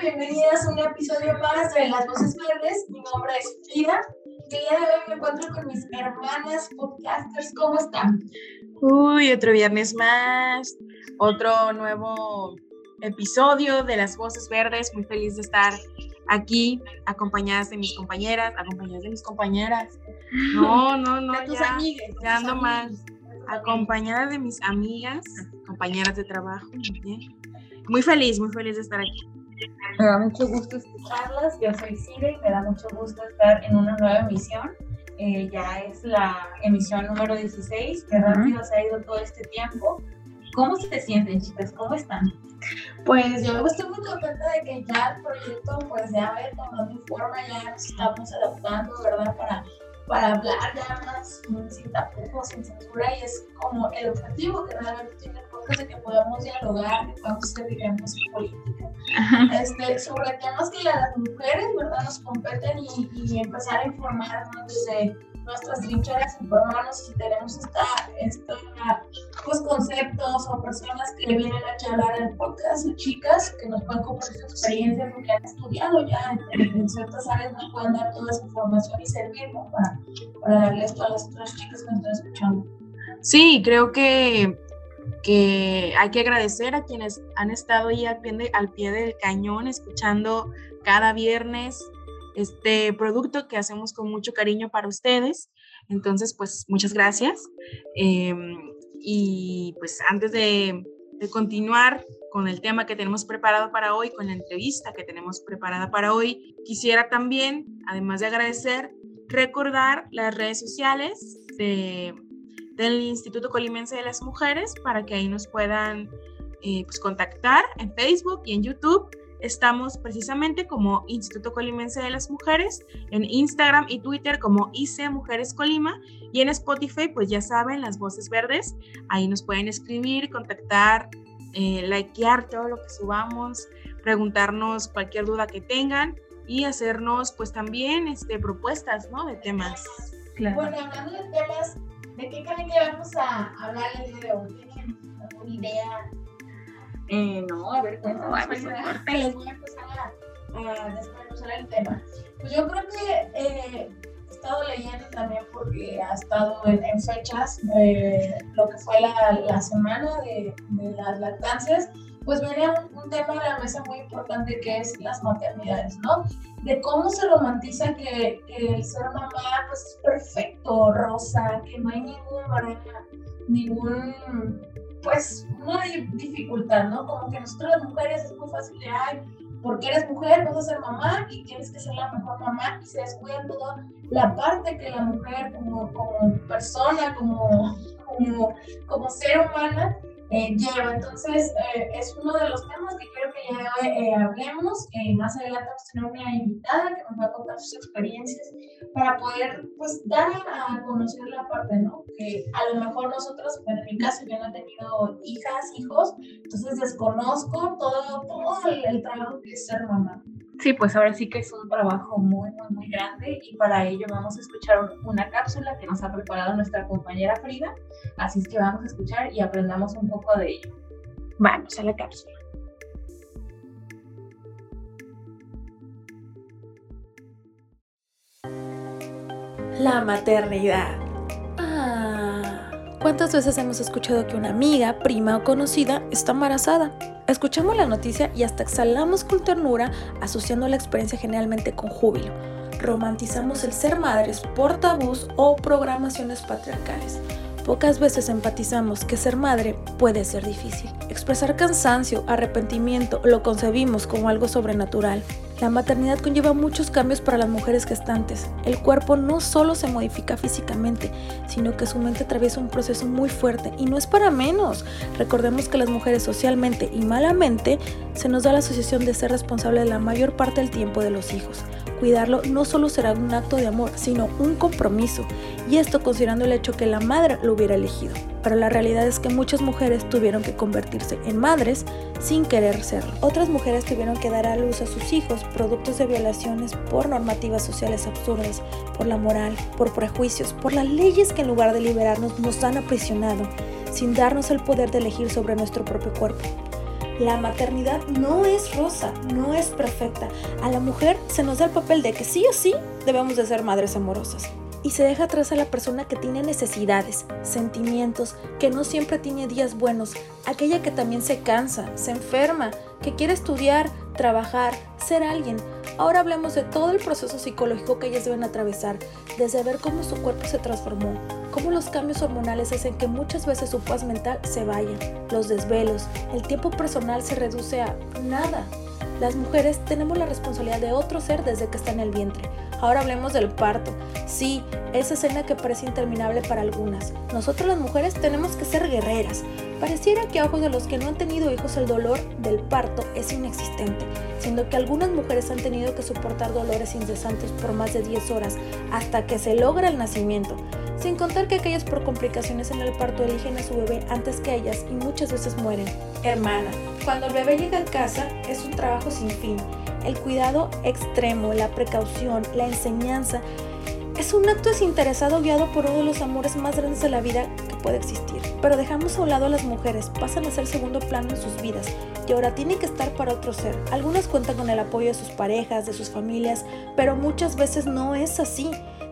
Bienvenidas a un episodio más de Las Voces Verdes. Mi nombre es Frida. El día de hoy me encuentro con mis hermanas podcasters. ¿Cómo están? Uy, otro viernes más, otro nuevo episodio de Las Voces Verdes. Muy feliz de estar aquí, acompañadas de mis compañeras, acompañadas de mis compañeras. No, no, no, De tus ya, amigas. de ya tus ando amigas. Acompañada de mis amigas, compañeras de trabajo. muy bien. Muy feliz, muy feliz de estar aquí. Me da mucho gusto escucharlas. Yo soy Cire y me da mucho gusto estar en una nueva emisión. Eh, ya es la emisión número 16. Qué rápido se ha ido todo este tiempo. ¿Cómo se sienten, chicas? ¿Cómo están? Pues yo estoy muy contenta de que ya el proyecto pues ya va tomando forma, ya nos estamos adaptando, ¿verdad? Para, para hablar ya más sin tapujos, sin censura y es como el objetivo que realmente tiene el podcast de que podamos dialogar, que podamos hacer digamos política. Este, sobre temas que a las mujeres, ¿verdad? Nos competen y, y empezar a informarnos desde nuestras trincheras, informarnos si tenemos esta, esta pues, conceptos o personas que vienen a charlar al podcast, o chicas que nos pueden compartir su experiencia porque han estudiado ya en, en ciertas áreas, nos pueden dar toda esa información y servir ¿no? para, para darle esto a las otras chicas que nos están escuchando. Sí, creo que, que hay que agradecer a quienes han estado ahí al pie, de- al pie del cañón, escuchando cada viernes este producto que hacemos con mucho cariño para ustedes. Entonces, pues muchas gracias. Em, y pues antes de, continuar con el tema que tenemos preparado para hoy, con la entrevista que tenemos preparada para hoy, quisiera también, además de agradecer, recordar las redes sociales de, del Instituto Colimense de las Mujeres para que ahí nos puedan eh, pues, contactar en Facebook y en YouTube. Estamos precisamente como Instituto Colimense de las Mujeres, en Instagram y Twitter como IC Mujeres Colima y en Spotify, pues ya saben, las voces verdes, ahí nos pueden escribir, contactar, eh, likear todo lo que subamos, preguntarnos cualquier duda que tengan y hacernos pues también este, propuestas ¿no? de temas. Bueno, hablando de temas, ¿de qué creen que vamos a hablar el día de hoy? ¿Tienen alguna idea? Eh, no, a ver, cuéntanos. pues, les voy a empezar a, a desmenuzar el tema. Pues yo creo que eh, he estado leyendo también porque ha estado en, en fechas eh, lo que fue la, la semana de, de las lactancias, pues viene un, un tema a la mesa muy importante que es las maternidades, ¿no? De cómo se romantiza que, que el ser mamá pues es perfecto, rosa, que no hay ningún problema, ningún pues hay dificultad, ¿no? Como que nosotros las mujeres es muy fácil de, ay, porque eres mujer vas a ser mamá y tienes que ser la mejor mamá y se descuida toda la parte que la mujer como, como persona, como, como, como ser humana eh, lleva. Entonces eh, es uno de los temas que quiero que ya eh, hablemos. Eh, más adelante vamos a tener una invitada que nos va a contar sus experiencias para poder pues dar a conocer la parte, ¿no? Que a lo mejor nosotros, bueno, en mi caso yo no he tenido hijas, hijos, entonces desconozco todo, todo el, el trabajo que es ser mamá. Sí, pues ahora sí que es un trabajo muy, muy, muy grande y para ello vamos a escuchar un- una cápsula que nos ha preparado nuestra compañera Frida. Así es que vamos a escuchar y aprendamos un poco de ello. Vamos a la cápsula. La maternidad. Ah, ¿cuántas veces hemos escuchado que una amiga, prima o conocida está embarazada? Escuchamos la noticia y hasta exhalamos con ternura, asociando la experiencia generalmente con júbilo. Romantizamos el ser madres por tabús o programaciones patriarcales. Pocas veces empatizamos que ser madre puede ser difícil. Expresar cansancio, arrepentimiento, lo concebimos como algo sobrenatural. La maternidad conlleva muchos cambios para las mujeres gestantes. El cuerpo no solo se modifica físicamente, sino que su mente atraviesa un proceso muy fuerte y no es para menos. Recordemos que las mujeres socialmente y malamente se nos da la asociación de ser responsable de la mayor parte del tiempo de los hijos, Cuidarlo no solo será un acto de amor, sino un compromiso, y esto considerando el hecho que la madre lo hubiera elegido. Pero la realidad es que muchas mujeres tuvieron que convertirse en madres sin querer serlo. Otras mujeres tuvieron que dar a luz a sus hijos productos de violaciones por normativas sociales absurdas, por la moral, por prejuicios, por las leyes que en lugar de liberarnos nos han aprisionado, sin darnos el poder de elegir sobre nuestro propio cuerpo. La maternidad no es rosa, no es perfecta. A la mujer se nos da el papel de que sí o sí debemos de ser madres amorosas. Y se deja atrás a la persona que tiene necesidades, sentimientos, que no siempre tiene días buenos, aquella que también se cansa, se enferma, que quiere estudiar, trabajar, ser alguien. Ahora hablemos de todo el proceso psicológico que ellas deben atravesar, desde ver cómo su cuerpo se transformó, cómo los cambios hormonales hacen que muchas veces su paz mental se vaya, los desvelos, el tiempo personal se reduce a nada. Las mujeres tenemos la responsabilidad de otro ser desde que está en el vientre. Ahora hablemos del parto. Sí, esa escena que parece interminable para algunas. Nosotros las mujeres tenemos que ser guerreras. Pareciera que a ojos de los que no han tenido hijos el dolor del parto es inexistente, siendo que algunas mujeres han tenido que soportar dolores incesantes por más de 10 horas hasta que se logra el nacimiento. Sin contar que aquellas por complicaciones en el parto eligen a su bebé antes que ellas y muchas veces mueren. Hermana, cuando el bebé llega a casa es un trabajo sin fin. El cuidado extremo, la precaución, la enseñanza, es un acto desinteresado guiado por uno de los amores más grandes de la vida que puede existir. Pero dejamos a un lado a las mujeres, pasan a ser segundo plano en sus vidas y ahora tienen que estar para otro ser. Algunas cuentan con el apoyo de sus parejas, de sus familias, pero muchas veces no es así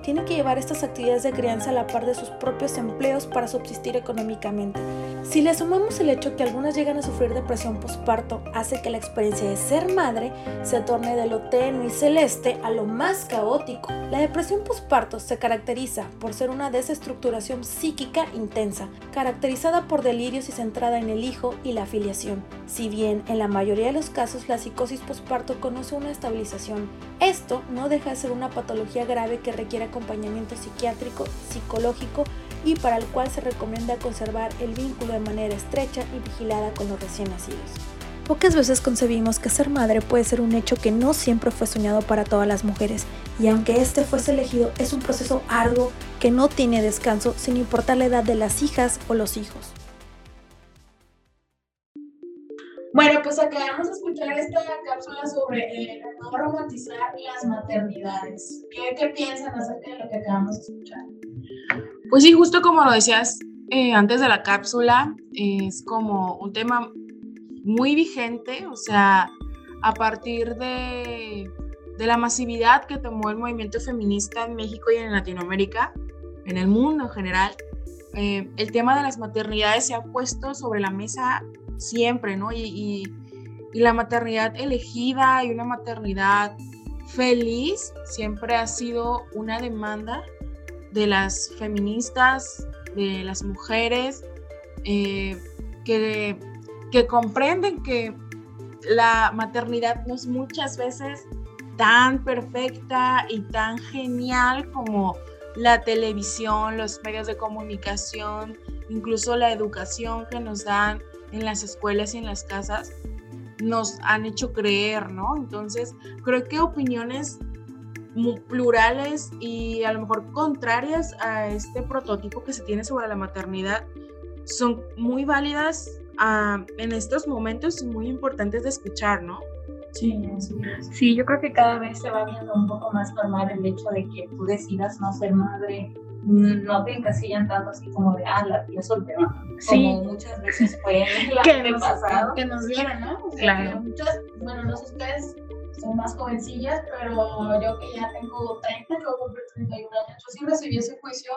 tienen que llevar estas actividades de crianza a la par de sus propios empleos para subsistir económicamente. Si le sumamos el hecho que algunas llegan a sufrir depresión postparto, hace que la experiencia de ser madre se torne de lo tenue y celeste a lo más caótico. La depresión postparto se caracteriza por ser una desestructuración psíquica intensa, caracterizada por delirios y centrada en el hijo y la afiliación. Si bien en la mayoría de los casos la psicosis postparto conoce una estabilización, esto no deja de ser una patología grave que requiere acompañamiento psiquiátrico, psicológico y para el cual se recomienda conservar el vínculo de manera estrecha y vigilada con los recién nacidos. Pocas veces concebimos que ser madre puede ser un hecho que no siempre fue soñado para todas las mujeres, y aunque este fuese elegido, es un proceso arduo que no tiene descanso sin importar la edad de las hijas o los hijos. Bueno, pues acabamos de escuchar esta cápsula sobre eh, no romantizar las maternidades. ¿Qué, ¿Qué, piensan acerca de lo que acabamos de escuchar? Pues sí, justo como lo decías eh, antes de la cápsula, es como un tema muy vigente, o sea, a partir de, de la masividad que tomó el movimiento feminista en México y en Latinoamérica, en el mundo en general, eh, el tema de las maternidades se ha puesto sobre la mesa siempre, ¿no? Y, la maternidad elegida y una maternidad feliz siempre ha sido una demanda de las feministas, de las mujeres, eh, que, que comprenden que la maternidad no es muchas veces tan perfecta y tan genial como la televisión, los medios de comunicación, incluso la educación que nos dan en las escuelas y en las casas nos han hecho creer, ¿no? Entonces, creo que opiniones plurales y a lo mejor contrarias a este prototipo que se tiene sobre la maternidad son muy válidas ah, en estos momentos y muy importantes de escuchar, ¿no? Sí, sí, yo creo que cada vez se va viendo un poco más normal el hecho de que tú decidas no ser madre no te encasillan tanto así como de, ah, la tía soltera, sí. como muchas veces fue que nos, pasado. Que nos dieron, ¿no? claro. muchas, bueno, no sé ustedes, son más jovencillas, pero yo que ya tengo 30, que cumplir 31 años, yo sí recibí ese juicio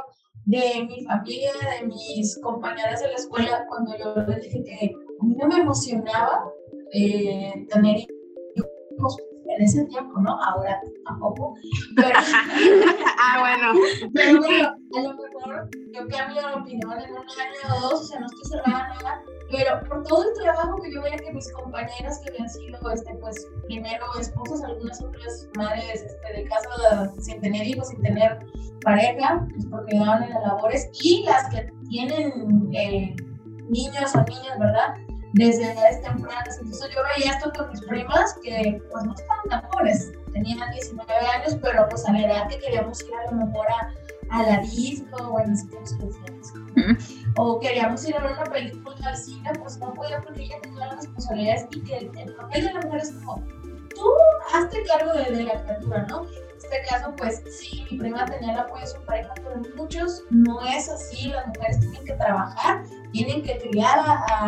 de mi familia, de mis compañeras de la escuela, cuando yo les dije que a mí no me emocionaba eh, tener hijos en ese tiempo, ¿no? Ahora tampoco. Pero, ah, bueno. Pero bueno, a lo mejor yo cambio de opinión en un año o dos, o sea, no estoy cerrada nada. Pero por todo el trabajo que yo veía que mis compañeras que habían sido, este, pues, primero esposas, algunas otras madres este, de casa sin tener hijos, sin tener pareja, pues porque daban en las labores, y las que tienen eh, niños o niñas, ¿verdad? Desde edades tempranas. Entonces yo veía esto con mis primas que pues no estaban tan pobres. tenían 19 años, pero pues a la edad que queríamos ir a lo mejor a, a la disco, o decía disco, o queríamos ir a ver una película al cine, pues no podía porque ella tenía las responsabilidades y que el papel de la mujer es como, tú hazte cargo de, de la criatura, ¿no? Este caso, pues sí, mi prima tenía el apoyo de su pareja, pero en muchos no es así, las mujeres tienen que trabajar, tienen que criar a, a,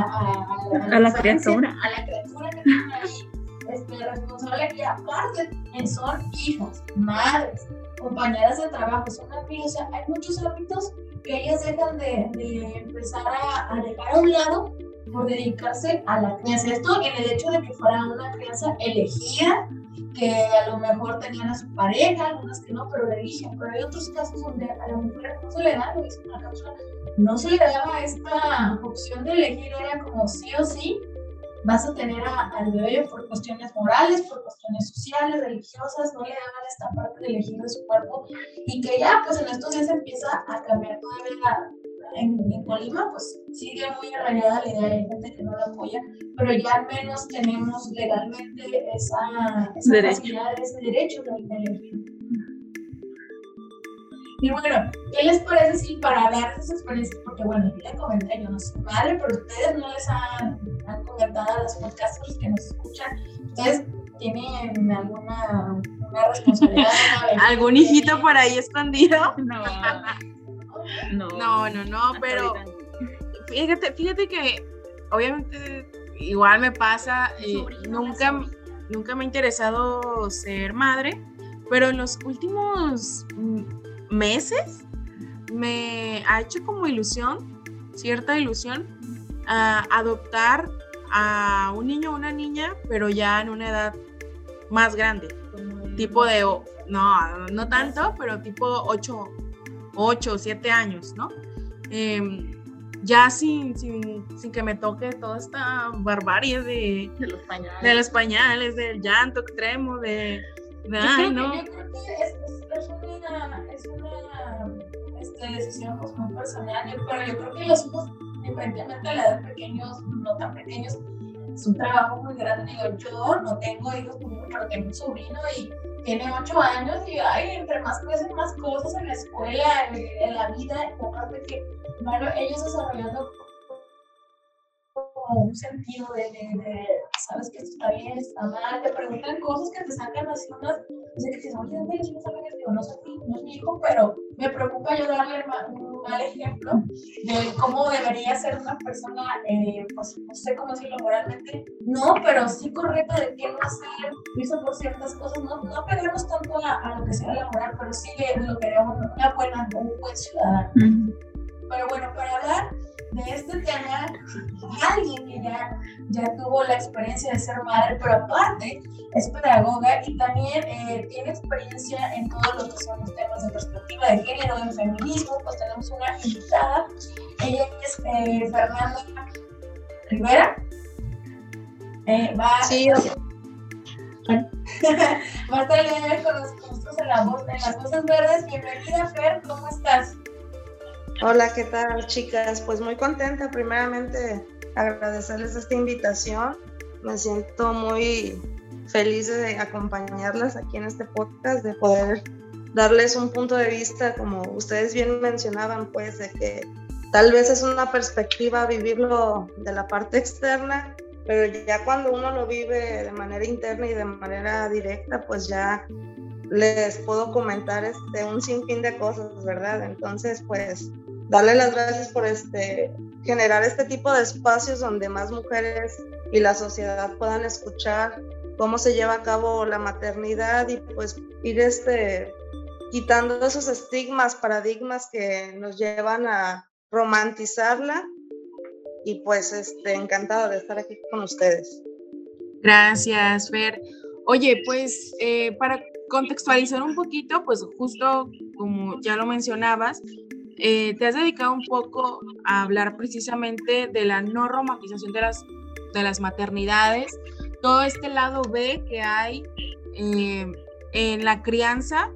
a, A la criatura. A la criatura que tienen ahí, este, responsable que aparte eh, son hijas, madres, compañeras de trabajo, son amigas, o sea, hay muchos ámbitos que ellas dejan de, de empezar a, a dejar a un lado por dedicarse a la crianza. Esto en el hecho de que fuera una crianza elegida, que a lo mejor tenían a su pareja, algunas que no, pero la eligen. Pero hay otros casos donde a la mujer no se le da, lo dice una cápsula, no se le daba esta opción de elegir, era como sí o sí, vas a tener al bebé por cuestiones morales, por cuestiones sociales, religiosas, no le daban esta parte de elegir de su cuerpo y que ya pues en estos días empieza a cambiar todavía la- en, en Colima pues sigue muy arraigada la idea, hay gente que no la apoya, pero ya al menos tenemos legalmente esa, esa Derecho. facilidad, ese derecho de, de elegir. Y bueno, ¿qué les parece si para hablar de esas experiencias, porque bueno, yo les comenté, yo no soy madre, pero ustedes no les han, han comentado a los podcasters que nos escuchan, ustedes tienen alguna una responsabilidad. ¿Algún hijito por ahí escondido? No, no. No, no, no, pero fíjate, fíjate que obviamente igual me pasa, eh, nunca, nunca me ha interesado ser madre, pero en los últimos mm, meses me ha hecho como ilusión, cierta ilusión, a adoptar a un niño o una niña, pero ya en una edad más grande, tipo de, no, no tanto, pero tipo 8, 8 o 7 años, ¿no? Em, ya sin, sin, sin que me toque toda esta barbarie de, De los pañales. de los pañales, del llanto extremo, de... de, Yo ay, creo, no. que, yo creo que es, es, una, es una este, decisión pues, muy personal, pero yo creo que los hijos, independientemente de la edad pequeños, no tan pequeños, es un trabajo muy grande. Digo, yo no tengo hijos, pero tengo un sobrino y tiene ocho años y ay, entre más crecen más cosas en la escuela, en, la vida, aparte que, bueno, ellos desarrollando como un sentido de, de, sabes que esto está bien, está mal, te preguntan cosas que te sacan así unas, o sea, que dices, oye, ¿dónde los hijos saben esto? Digo, no no es mi hijo, pero me preocupa yo darle un mal ejemplo de cómo debería ser una persona, eh, pues no sé cómo decirlo moralmente, no, pero sí correcta de qué no hacer, irse por ciertas cosas, no, no pegarnos tanto a, a lo que sea la moral, pero sí lo que era una, buena, un buen ciudadano. Ujú. Pero bueno, para hablar de este tema, alguien que ya, ya tuvo la experiencia de ser madre, pero aparte es pedagoga y también eh, tiene experiencia en todo lo que son los temas de perspectiva de género, en feminismo, pues tenemos una invitada. Ella es eh, Fernanda Rivera. Eh, va, Sí, va a estar de con nosotros en, la voz, en las voces verdes. Bienvenida, Fer, ¿cómo estás? Hola, ¿qué tal, chicas? Pues muy contenta, primeramente, agradecerles esta invitación. Me siento muy feliz de acompañarlas aquí en este podcast, de poder darles un punto de vista, como ustedes bien mencionaban, pues, de que tal vez es una perspectiva vivirlo de la parte externa, pero ya cuando uno lo vive de manera interna y de manera directa, pues ya les puedo comentar este, un sinfín de cosas, ¿verdad? Entonces, pues, darle las gracias por este, generar este tipo de espacios donde más mujeres y la sociedad puedan escuchar cómo se lleva a cabo la maternidad y pues ir este, quitando esos estigmas, paradigmas que nos llevan a romantizarla y pues este, encantada de estar aquí con ustedes. Gracias, Fer. Oye, pues eh, para contextualizar un poquito, pues justo como ya lo mencionabas, eh, te has dedicado un poco a hablar precisamente de la no romantización de las, de las maternidades, todo este lado B que hay eh, en la crianza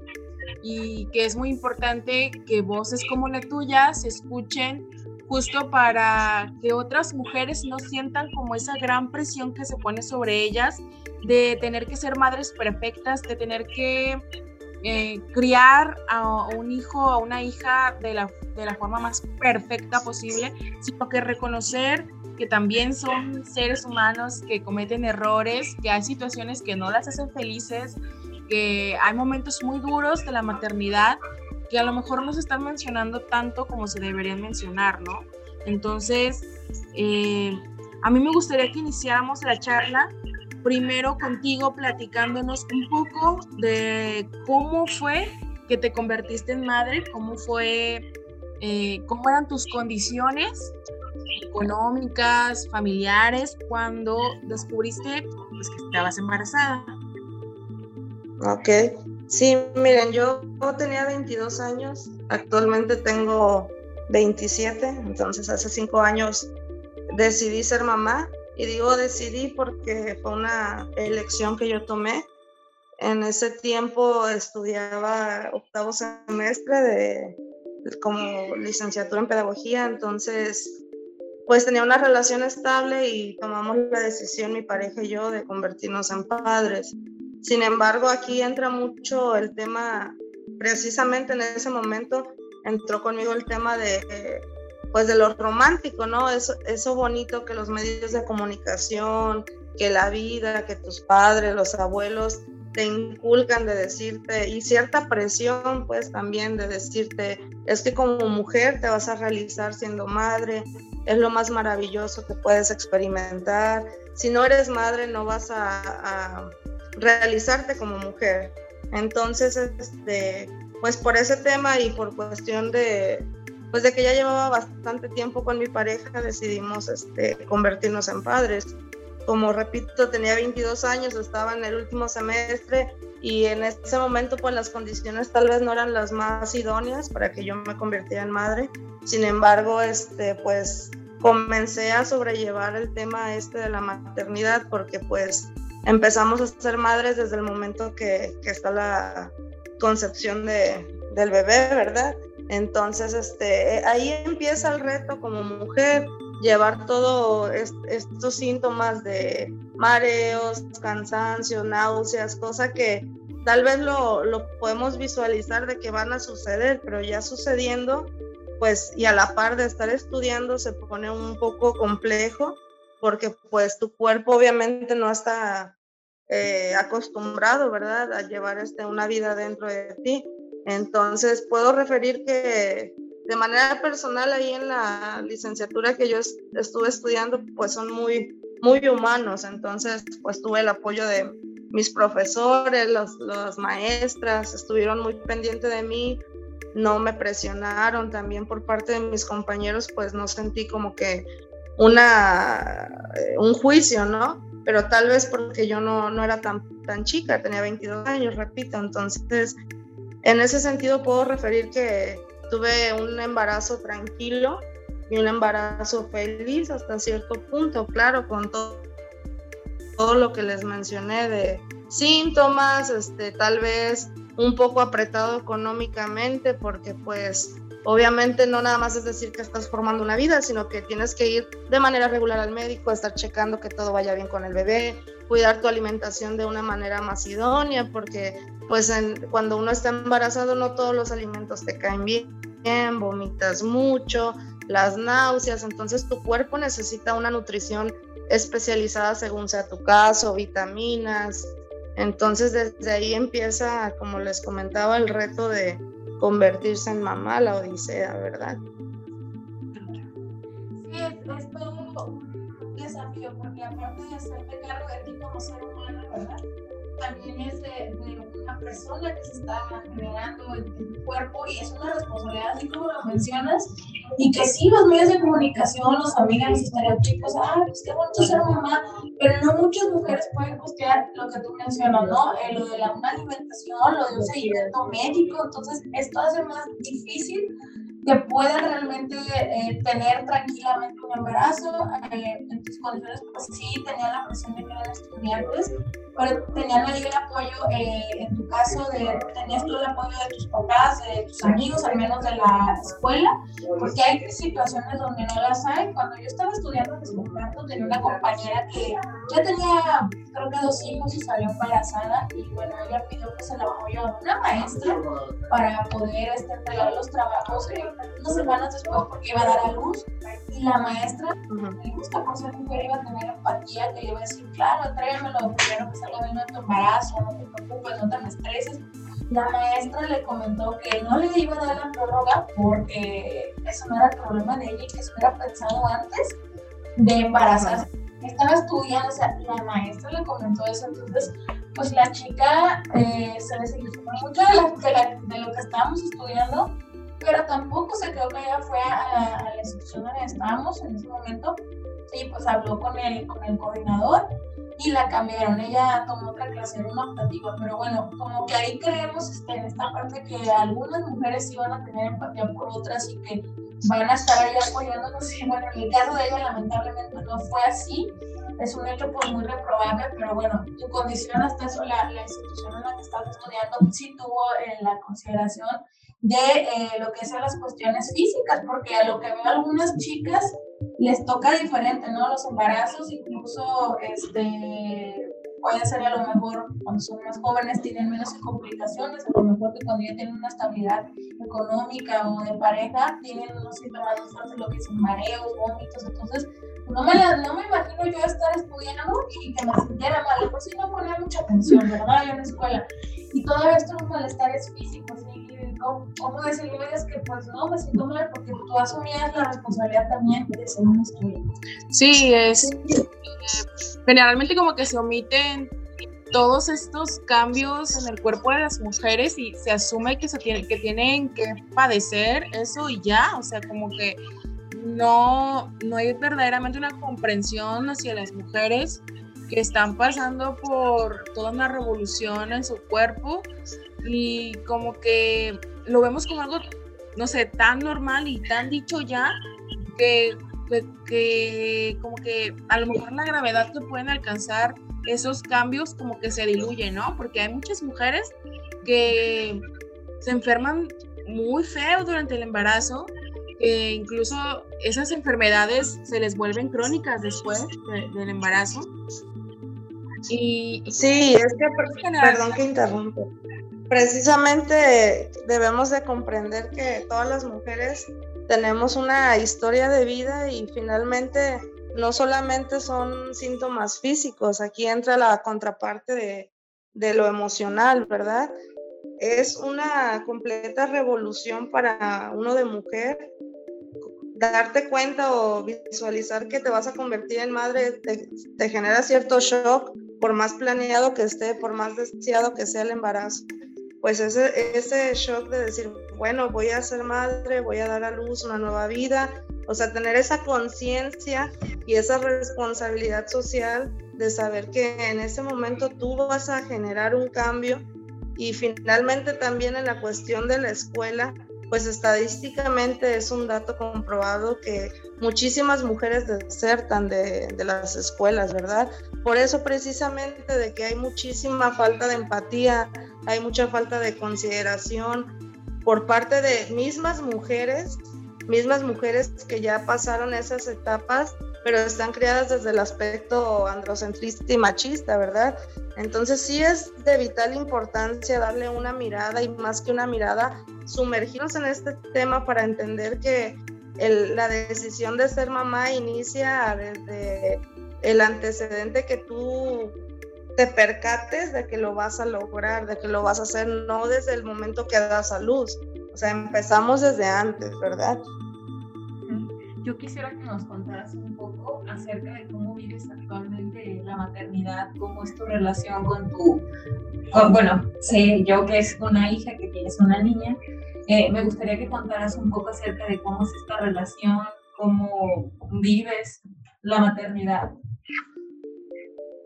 y que es muy importante que voces como la tuya se escuchen justo para que otras mujeres no sientan como esa gran presión que se pone sobre ellas de tener que ser madres perfectas, de tener que eh, criar a un hijo o una hija de la, de la forma más perfecta posible, sino que reconocer que también son seres humanos que cometen errores, que hay situaciones que no las hacen felices, que hay momentos muy duros de la maternidad que a lo mejor no se están mencionando tanto como se deberían mencionar, ¿no? Entonces, eh, a mí me gustaría que iniciáramos la charla primero contigo platicándonos un poco de cómo fue que te convertiste en madre, cómo fue, eh, cómo eran tus condiciones económicas, familiares, cuando descubriste pues, que estabas embarazada. Ok, sí, miren, yo tenía 22 años, actualmente tengo 27, entonces hace cinco años decidí ser mamá y digo decidí porque fue una elección que yo tomé. En ese tiempo estudiaba octavo semestre de como licenciatura en pedagogía, entonces pues tenía una relación estable y tomamos la decisión mi pareja y yo de convertirnos en padres. Sin embargo, aquí entra mucho el tema, precisamente en ese momento entró conmigo el tema de, pues de lo romántico, ¿no? Eso, eso bonito que los medios de comunicación, que la vida, que tus padres, los abuelos te inculcan de decirte, y cierta presión pues también de decirte, es que como mujer te vas a realizar siendo madre, es lo más maravilloso que puedes experimentar. Si no eres madre no vas a, a realizarte como mujer. Entonces, este, pues por ese tema y por cuestión de, pues de que ya llevaba bastante tiempo con mi pareja, decidimos este, convertirnos en padres. Como repito, tenía 22 años, estaba en el último semestre y en ese momento pues las condiciones tal vez no eran las más idóneas para que yo me convirtiera en madre. Sin embargo, este, pues comencé a sobrellevar el tema este de la maternidad porque pues empezamos a ser madres desde el momento que, está la concepción de, del bebé, ¿verdad? Entonces, este, ahí empieza el reto como mujer, llevar todos estos síntomas de mareos, cansancio, náuseas, cosa que tal vez lo, lo podemos visualizar de que van a suceder, pero ya sucediendo, pues y a la par de estar estudiando se pone un poco complejo porque pues tu cuerpo obviamente no está eh, acostumbrado, ¿verdad?, a llevar este, una vida dentro de ti. Entonces puedo referir que de manera personal ahí en la licenciatura que yo estuve estudiando pues son muy, muy humanos. Entonces pues tuve el apoyo de mis profesores, los, las maestras, estuvieron muy pendientes de mí, no me presionaron también por parte de mis compañeros, pues no sentí como que una, eh, un juicio, ¿no? Pero tal vez porque yo no, no era tan, tan chica, tenía 22 años, repito, entonces en ese sentido puedo referir que tuve un embarazo tranquilo y un embarazo feliz hasta cierto punto, claro, con todo, todo lo que les mencioné de síntomas, este, tal vez un poco apretado económicamente porque pues obviamente no nada más es decir que estás formando una vida, sino que tienes que ir de manera regular al médico, estar checando que todo vaya bien con el bebé, cuidar tu alimentación de una manera más idónea, porque pues cuando uno está embarazado no todos los alimentos te caen bien, vomitas mucho, las náuseas, entonces tu cuerpo necesita una nutrición especializada según sea tu caso, vitaminas, entonces desde ahí empieza, como les comentaba, el reto de convertirse en mamá, la odisea, ¿verdad? Sí, es, todo un desafío, porque aparte de hacerte cargo de ti como ser humano, ¿verdad? También es de, una persona que se está generando en, tu cuerpo y es una responsabilidad, así como lo mencionas, y que sí, los medios de comunicación, los amigos, los estereotipos, ah, pues qué bonito ser mamá, pero no muchas mujeres pueden costear lo que tú mencionas, ¿no? Eh, lo de la una alimentación, lo de un seguimiento médico, entonces esto hace más difícil que puedan realmente eh, tener tranquilamente un embarazo. Eh, en tus condiciones, pues sí, tenían la presión de que eran estudiantes, pero tenían ahí el apoyo, eh, en tu caso, de, tenías tú el apoyo de tus papás, de tus amigos, al menos de la escuela, porque hay situaciones donde no las hay. Cuando yo estaba estudiando, les comparto, tenía una compañera que ya tenía, creo que dos hijos y salió embarazada, y bueno, ella pidió pues el apoyo a una maestra para poder este, entregar los trabajos unas semanas después porque iba a dar a luz y la maestra, me gusta por ser mujer, iba a tener empatía, que le iba a decir, claro, tráemelo primero que salga bien de tu embarazo, no te preocupes, no te estreses. La maestra le comentó que no le iba a dar la prórroga porque eso no era el problema de ella y que eso era pensado antes de embarazarse. Estaba estudiando, o sea, la maestra le comentó eso, entonces, pues la chica eh, se desilusionó mucho de, de lo que estábamos estudiando pero tampoco se quedó que ella fue a la, institución donde estábamos en ese momento y pues habló con el, con el coordinador y la cambiaron. Ella tomó otra clase, era una optativa, pero bueno, como que ahí creemos este, en esta parte que algunas mujeres van a tener empatía por otras y que van a estar ahí apoyándonos. Y bueno, en el caso de ella, lamentablemente no fue así. Es un hecho pues muy reprobable, pero bueno, tu condición hasta eso, la, la institución en la que estás estudiando sí tuvo en la consideración de eh, lo que son las cuestiones físicas, porque a lo que veo algunas chicas les toca diferente, ¿no? Los embarazos, incluso este, puede ser a lo mejor cuando son más jóvenes tienen menos complicaciones, a lo mejor que cuando ya tienen una estabilidad económica o de pareja tienen unos síntomas más fuertes, lo que son mareos, vómitos, entonces no me, no me imagino yo estar estudiando y que me sintiera mal, por si no ponía mucha atención, ¿verdad? Yo en la escuela. Y todo esto los malestares físicos, ¿sí? ¿Cómo, cómo decirle es que pues no, me siento mal porque tú asumías la responsabilidad también de ser un estudiante? Sí, es generalmente como que se omiten todos estos cambios en el cuerpo de las mujeres y se asume que se tiene, que tienen que padecer eso y ya, o sea, como que no, no hay verdaderamente una comprensión hacia las mujeres que están pasando por toda una revolución en su cuerpo y como que lo vemos como algo, no sé, tan normal y tan dicho ya que, que, como que a lo mejor la gravedad que pueden alcanzar esos cambios como que se diluye, ¿no? Porque hay muchas mujeres que se enferman muy feo durante el embarazo que incluso esas enfermedades se les vuelven crónicas después del embarazo. Y, sí, es que, perdón que interrumpo. Precisamente debemos de comprender que todas las mujeres tenemos una historia de vida y finalmente no solamente son síntomas físicos, aquí entra la contraparte de, de lo emocional, ¿verdad? Es una completa revolución para uno de mujer darte cuenta o visualizar que te vas a convertir en madre te, genera cierto shock, por más planeado que esté, por más deseado que sea el embarazo. Pues ese, shock de decir, bueno, voy a ser madre, voy a dar a luz una nueva vida, o sea, tener esa conciencia y esa responsabilidad social de saber que en ese momento tú vas a generar un cambio y finalmente también en la cuestión de la escuela, pues estadísticamente es un dato comprobado que muchísimas mujeres desertan de, las escuelas, ¿verdad? Por eso precisamente de que hay muchísima falta de empatía, hay mucha falta de consideración por parte de mismas mujeres, mismas mujeres que ya pasaron esas etapas, pero están criadas desde el aspecto androcentrista y machista, ¿verdad? Entonces sí es de vital importancia darle una mirada y más que una mirada, sumergirnos en este tema para entender que la decisión de ser mamá inicia desde el antecedente que tú te percates de que lo vas a lograr, de que lo vas a hacer, no desde el momento que das a luz. O sea, empezamos desde antes, ¿verdad? Yo quisiera que nos contaras un poco acerca de cómo vives actualmente la maternidad, cómo es tu relación con tu, bueno, sé yo que es una hija, que tienes una niña, eh, me gustaría que contaras un poco acerca de cómo es esta relación, cómo vives la maternidad.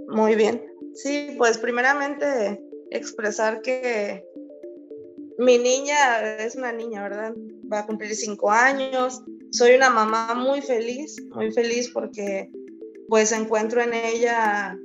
Muy bien. Sí, pues primeramente expresar que mi niña es una niña, ¿verdad? va a cumplir cinco años. Soy una mamá muy feliz, muy feliz porque pues encuentro en ella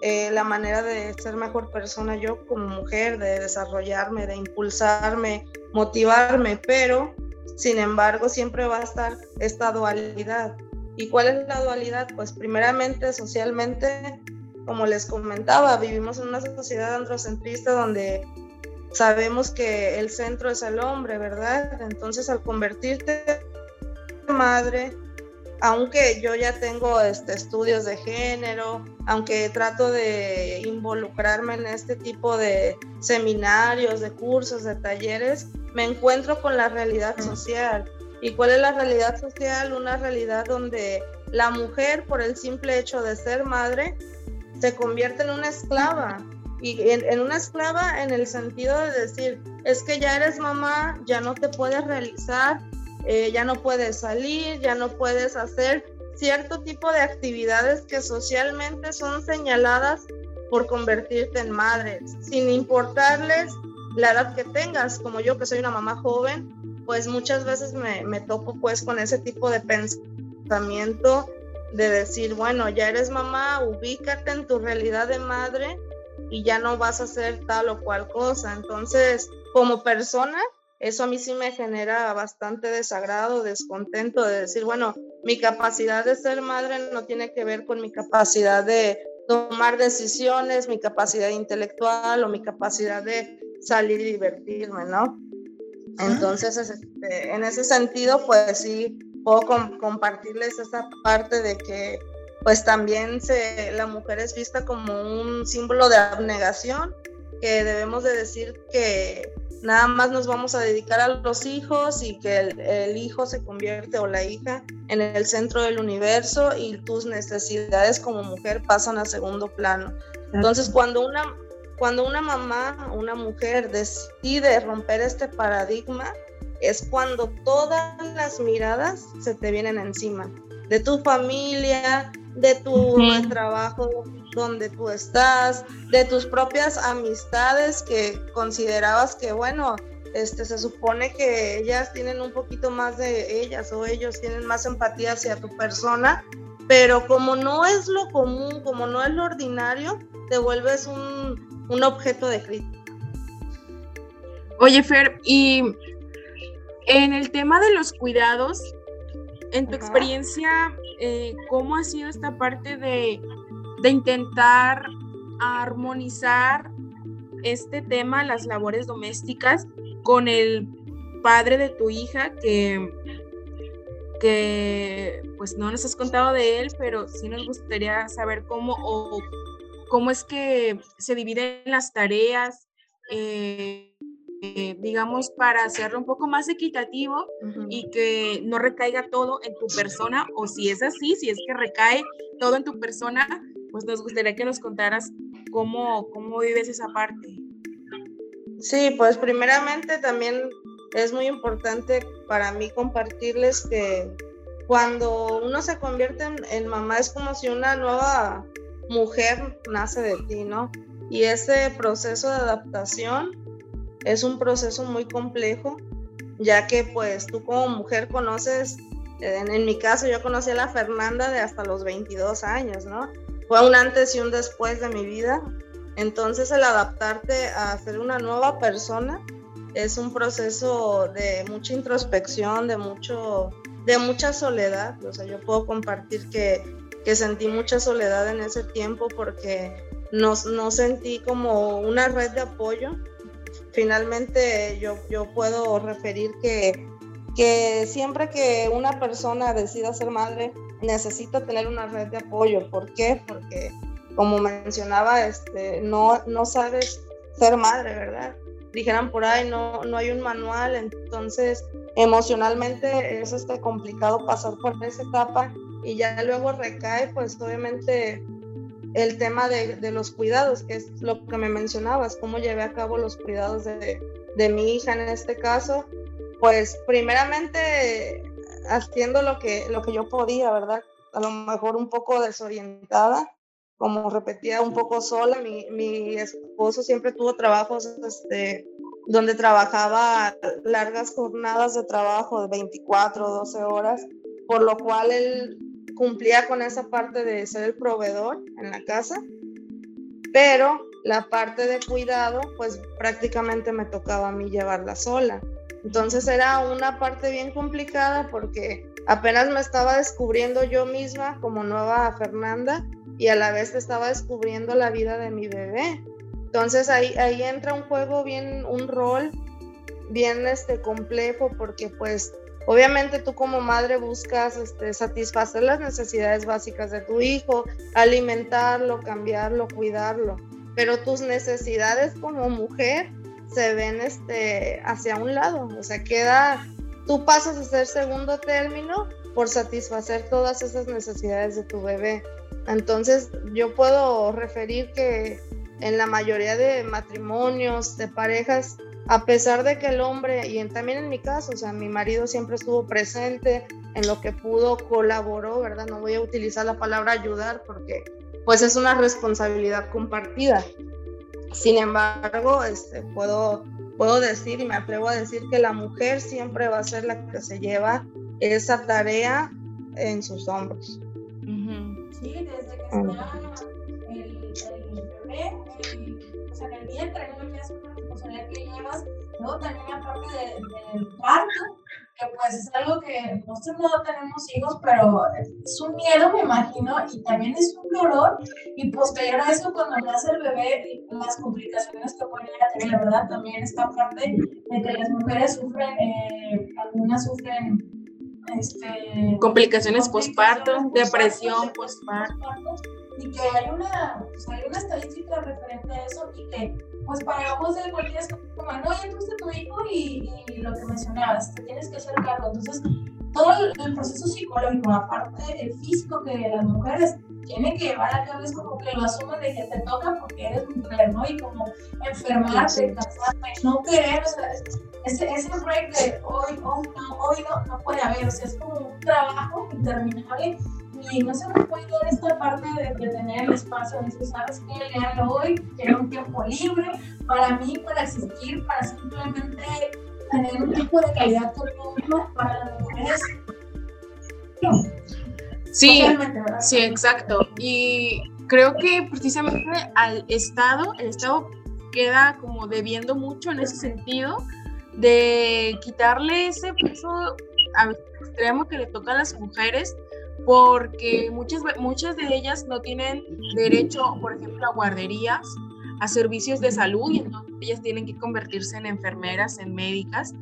eh, la manera de ser mejor persona yo como mujer, de desarrollarme, de impulsarme, motivarme, pero sin embargo siempre va a estar esta dualidad. ¿Y cuál es la dualidad? Pues primeramente socialmente, como les comentaba, vivimos en una sociedad androcentrista donde sabemos que el centro es el hombre, ¿verdad? Entonces al convertirte madre, aunque yo ya tengo este, estudios de género, aunque trato de involucrarme en este tipo de seminarios, de cursos, de talleres, me encuentro con la realidad social. ¿Y cuál es la realidad social? Una realidad donde la mujer, por el simple hecho de ser madre, se convierte en una esclava. Y en, una esclava en el sentido de decir, es que ya eres mamá, ya no te puedes realizar, eh, ya no puedes salir, ya no puedes hacer cierto tipo de actividades que socialmente son señaladas por convertirte en madre, sin importarles la edad que tengas, como yo que soy una mamá joven, pues muchas veces me, me topo pues con ese tipo de pensamiento de decir, bueno, ya eres mamá, ubícate en tu realidad de madre y ya no vas a hacer tal o cual cosa. Entonces, como persona, eso a mí sí me genera bastante desagrado, descontento de decir, bueno, mi capacidad de ser madre no tiene que ver con mi capacidad de tomar decisiones, mi capacidad intelectual o mi capacidad de salir y divertirme, ¿no? Entonces, este, en ese sentido, pues sí, puedo compartirles esa parte de que pues también se, la mujer es vista como un símbolo de abnegación, que debemos de decir que nada más nos vamos a dedicar a los hijos y que el, hijo se convierte o la hija en el centro del universo y tus necesidades como mujer pasan a segundo plano. Entonces, cuando una, cuando una mamá, una mujer decide romper este paradigma, es cuando todas las miradas se te vienen encima, de tu familia, de tu trabajo donde tú estás, de tus propias amistades que considerabas que, bueno, este, se supone que ellas tienen un poquito más de ellas o ellos tienen más empatía hacia tu persona, pero como no es lo común, como no es lo ordinario, te vuelves un, un objeto de crítica. Oye, Fer, y en el tema de los cuidados, en tu experiencia, eh, ¿cómo ha sido esta parte de, intentar armonizar este tema, las labores domésticas, con el padre de tu hija que, que pues no nos has contado de él, pero sí nos gustaría saber cómo o cómo es que se dividen las tareas. Eh, eh, digamos, para hacerlo un poco más equitativo y que no recaiga todo en tu persona, o si es así, si es que recae todo en tu persona, pues nos gustaría que nos contaras cómo, cómo vives esa parte. Sí, pues primeramente también es muy importante para mí compartirles que cuando uno se convierte en, en mamá es como si una nueva mujer nace de ti, ¿no? Y ese proceso de adaptación es un proceso muy complejo, ya que pues tú como mujer conoces, en, mi caso yo conocí a la Fernanda de hasta los 22 años, ¿no? Fue un antes y un después de mi vida. Entonces el adaptarte a ser una nueva persona es un proceso de mucha introspección, de mucho de mucha soledad, o sea, yo puedo compartir que, que sentí mucha soledad en ese tiempo porque no, no sentí como una red de apoyo finalmente yo, yo puedo referir que, que siempre que una persona decida ser madre, necesita tener una red de apoyo. ¿Por qué? Porque, como mencionaba, este, no, no sabes ser madre, ¿verdad? Dijeran por ahí, no, no hay un manual, entonces emocionalmente es este, complicado pasar por esa etapa y ya luego recae, pues obviamente el tema de, los cuidados, que es lo que me mencionabas, cómo llevé a cabo los cuidados de, mi hija en este caso, pues primeramente haciendo lo que, lo que yo podía, ¿verdad? A lo mejor un poco desorientada, como repetía, un poco sola. Mi, mi esposo siempre tuvo trabajos este, donde trabajaba largas jornadas de trabajo de 24 o 12 horas, por lo cual él cumplía con esa parte de ser el proveedor en la casa, pero la parte de cuidado, pues prácticamente me tocaba a mí llevarla sola. Entonces era una parte bien complicada porque apenas me estaba descubriendo yo misma como nueva Fernanda y a la vez estaba descubriendo la vida de mi bebé. Entonces ahí, ahí entra un juego bien, un rol bien este, complejo porque pues obviamente tú como madre buscas este, satisfacer las necesidades básicas de tu hijo, alimentarlo, cambiarlo, cuidarlo, pero tus necesidades como mujer se ven este, hacia un lado, o sea, queda, tú pasas a ser segundo término por satisfacer todas esas necesidades de tu bebé. Entonces yo puedo referir que en la mayoría de matrimonios, de parejas, a pesar de que el hombre, y también en mi caso, o sea, mi marido siempre estuvo presente en lo que pudo, colaboró, ¿verdad? No voy a utilizar la palabra ayudar porque pues es una responsabilidad compartida. Sin embargo, este, puedo, puedo decir y me atrevo a decir que la mujer siempre va a ser la que se lleva esa tarea en sus hombros. Sí, desde que está Luego también aparte del parto, que pues es algo que nosotros no tenemos hijos, pero es un miedo, me imagino, y también es un dolor. Y posterior a eso, cuando nace el bebé, las complicaciones que pueden tener, la verdad, también esta parte de que las mujeres sufren, eh, algunas sufren este, complicaciones postparto, depresión postparto y que hay una, pues, hay una estadística referente a eso y que pues para ojos de cualquiera es como, no, ya tuviste tu hijo y, y, lo que mencionabas, te tienes que hacer cargo. Entonces, todo el, proceso psicológico, aparte del físico que las mujeres tienen que llevar a cabo, es como que lo asumen de que te toca porque eres mujer, ¿no? Y como enfermarte, casarte, no querer, o sea, ese, ese break de hoy, hoy, no, hoy no, no puede haber, o sea, es como un trabajo interminable y no se me puede dar esta parte de, tener el espacio de decir, ¿sabes qué? Leerlo hoy, quiero un tiempo libre para mí, para existir, para simplemente tener un tiempo de calidad conmigo para las mujeres. Sí, sí, exacto. Y creo que precisamente al Estado, el Estado queda como debiendo mucho en ese sentido de quitarle ese peso extremo que le toca a las mujeres porque muchas, muchas de ellas no tienen derecho, por ejemplo, a guarderías, a servicios de salud y entonces ellas tienen que convertirse en enfermeras, en médicas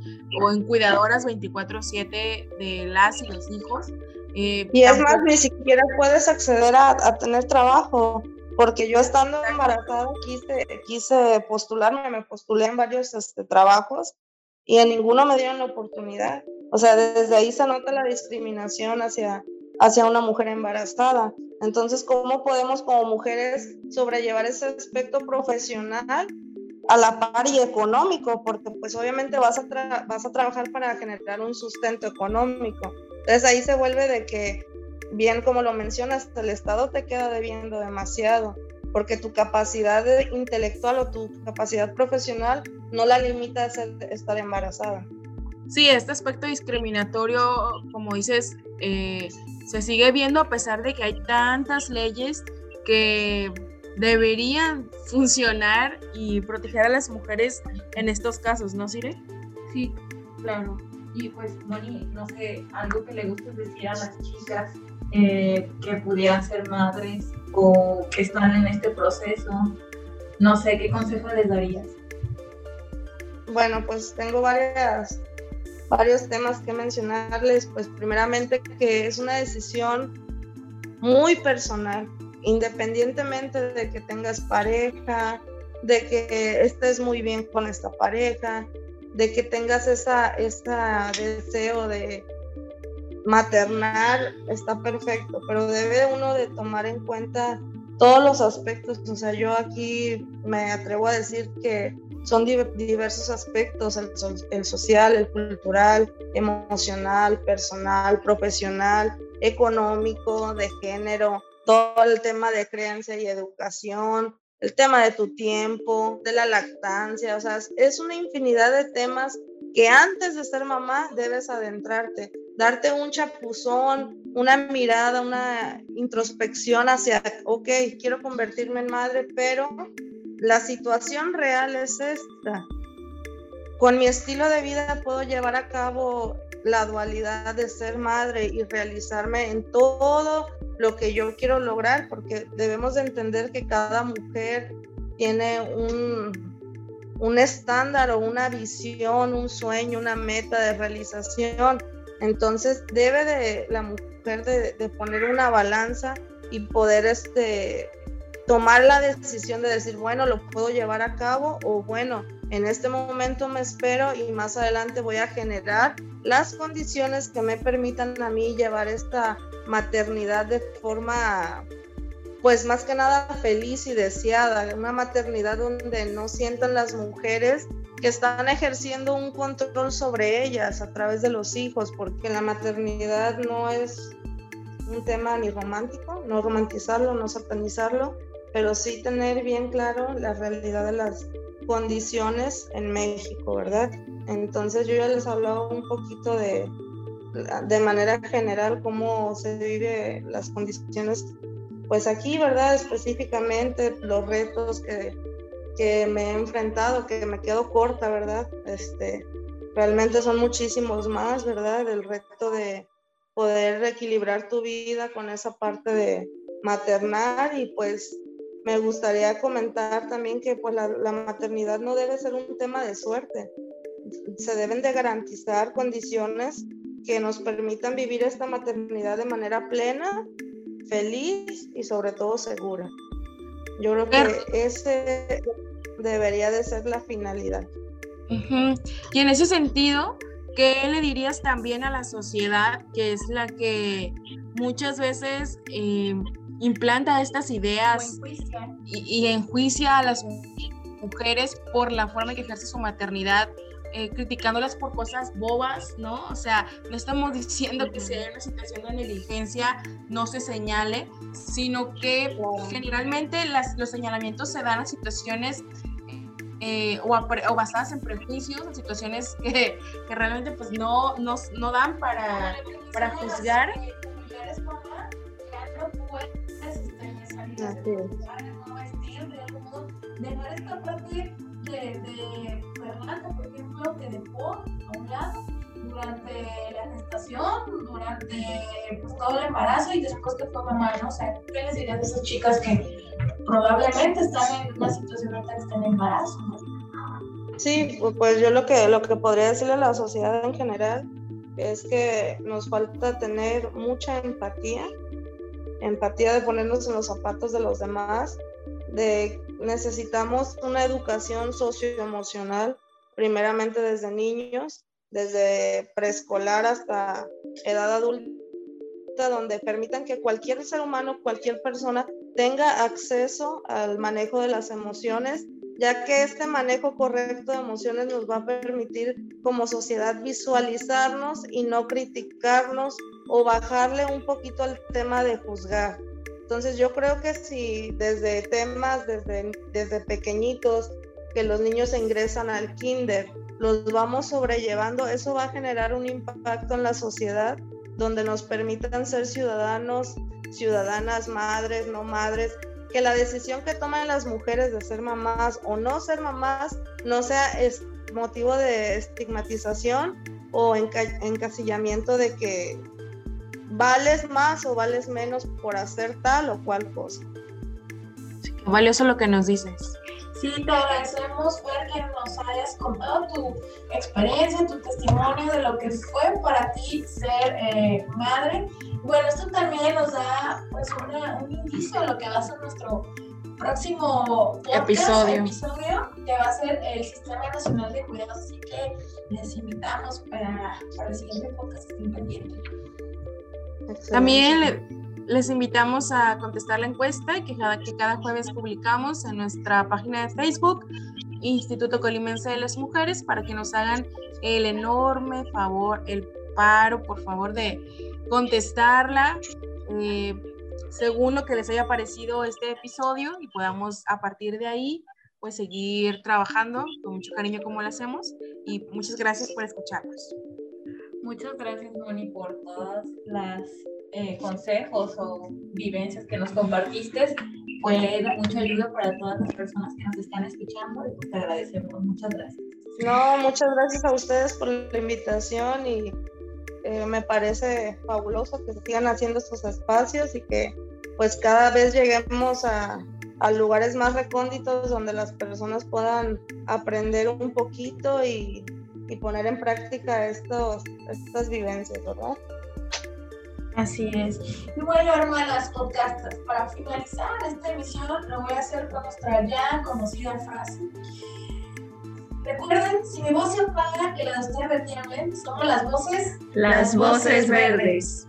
o en cuidadoras 24/7 de las y los hijos. Eh, y es más, ni siquiera puedes acceder a, a, tener trabajo, porque yo estando embarazada quise, quise postularme, me postulé en varios este, trabajos y en ninguno me dieron la oportunidad. O sea, desde ahí se nota la discriminación hacia, hacia una mujer embarazada. Entonces, ¿cómo podemos como mujeres sobrellevar ese aspecto profesional a la par y económico? Porque pues obviamente vas a, vas a trabajar para generar un sustento económico. Entonces ahí se vuelve de que, bien como lo mencionas, el Estado te queda debiendo demasiado, porque tu capacidad intelectual o tu capacidad profesional no la limita a estar embarazada. Sí, este aspecto discriminatorio, como dices, eh, se sigue viendo a pesar de que hay tantas leyes que deberían funcionar y proteger a las mujeres en estos casos, ¿no, Sire? Sí, claro. Y pues, Moni, no sé, algo que le gusta decir a las chicas eh, que pudieran ser madres o que están en este proceso, no sé, ¿qué consejo les darías? Bueno, pues tengo varias varios temas que mencionarles, pues primeramente que es una decisión muy personal, independientemente de que tengas pareja, de que estés muy bien con esta pareja, de que tengas esa, deseo de maternar, está perfecto, pero debe uno de tomar en cuenta todos los aspectos. O sea, yo aquí me atrevo a decir que son diversos aspectos, el, social, el cultural, emocional, personal, profesional, económico, de género, todo el tema de creencia y educación, el tema de tu tiempo, de la lactancia, o sea, es una infinidad de temas que antes de ser mamá debes adentrarte, darte un chapuzón, una mirada, una introspección hacia, ok, quiero convertirme en madre, pero la situación real es esta. Con mi estilo de vida puedo llevar a cabo la dualidad de ser madre y realizarme en todo lo que yo quiero lograr, porque debemos de entender que cada mujer tiene un, un estándar o una visión, un sueño, una meta de realización. Entonces debe de la mujer de, poner una balanza y poder este, tomar la decisión de decir, bueno, lo puedo llevar a cabo o bueno, en este momento me espero y más adelante voy a generar las condiciones que me permitan a mí llevar esta maternidad de forma, pues más que nada feliz y deseada, una maternidad donde no sientan las mujeres que están ejerciendo un control sobre ellas a través de los hijos, porque la maternidad no es un tema ni romántico, no romantizarlo, no satanizarlo, pero sí tener bien claro la realidad de las condiciones en México, ¿verdad? Entonces yo ya les hablaba un poquito de, de manera general cómo se vive las condiciones, pues aquí, ¿verdad? Específicamente los retos que, que me he enfrentado, que me quedo corta, ¿verdad? Este, realmente son muchísimos más, ¿verdad? El reto de poder equilibrar tu vida con esa parte de maternar y pues me gustaría comentar también que pues la, maternidad no debe ser un tema de suerte. Se deben de garantizar condiciones que nos permitan vivir esta maternidad de manera plena, feliz y sobre todo segura. Yo creo que ese debería de ser la finalidad. Y en ese sentido, ¿qué le dirías también a la sociedad que es la que muchas veces eh, implanta estas ideas y, enjuicia a las mujeres por la forma en que ejerce su maternidad, eh, criticándolas por cosas bobas, ¿no? O sea, no estamos diciendo que si hay una situación de negligencia no se señale, sino que generalmente las, los señalamientos se dan a situaciones eh, o, o, basadas en prejuicios, en situaciones que, que realmente pues no, no, no dan para, para juzgar. Dejar esta parte de, de Fernando, por ejemplo, que dejó a un lado durante la gestación, durante pues, todo el embarazo y después que fue mamá, ¿no? O ¿qué les dirías a esas chicas que probablemente están en una situación ahorita que están en embarazo, Sí, pues yo lo que, lo que podría decirle a la sociedad en general es que nos falta tener mucha empatía empatía de ponernos en los zapatos de los demás, de necesitamos una educación socioemocional, primeramente desde niños, desde preescolar hasta edad adulta, donde permitan que cualquier ser humano, cualquier persona tenga acceso al manejo de las emociones, ya que este manejo correcto de emociones nos va a permitir como sociedad visualizarnos y no criticarnos o bajarle un poquito al tema de juzgar. Entonces yo creo que si desde temas, desde, desde pequeñitos, que los niños ingresan al kinder, los vamos sobrellevando, eso va a generar un impacto en la sociedad donde nos permitan ser ciudadanos, ciudadanas, madres, no madres, que la decisión que toman las mujeres de ser mamás o no ser mamás no sea motivo de estigmatización o encasillamiento de que vales más o vales menos por hacer tal o cual cosa. valioso lo que nos dices. Sí, te agradecemos, Fer, que nos hayas contado tu experiencia, tu testimonio de lo que fue para ti ser eh, madre. Bueno, esto también nos da pues un indicio de lo que va a ser nuestro próximo episodio. episodio, que va a ser el Sistema Nacional de Cuidados. Así que les invitamos para, para el siguiente podcast que estén pendientes. También les invitamos a contestar la encuesta que cada, que cada jueves publicamos en nuestra página de Facebook, Instituto Colimense de las Mujeres, para que nos hagan el enorme favor, el paro, por favor, de contestarla. Eh, según lo que les haya parecido este episodio y podamos a partir de ahí pues seguir trabajando con mucho cariño como lo hacemos y muchas gracias por escucharnos. Muchas gracias Moni por todas las eh, consejos o vivencias que nos compartiste. Fue de mucha ayuda para todas las personas que nos están escuchando y pues te agradecemos. Muchas gracias. No, muchas gracias a ustedes por la invitación y eh, me parece fabuloso que sigan haciendo estos espacios y que pues cada vez lleguemos a, a lugares más recónditos donde las personas puedan aprender un poquito y, y poner en práctica estos, estas vivencias, ¿verdad? Así es. Y bueno, hermanas podcastas, para finalizar esta emisión, lo voy a hacer con nuestra ya conocida frase. Recuerden, si mi voz se apaga y la de ustedes retienen, somos las voces. Las, voces verdes.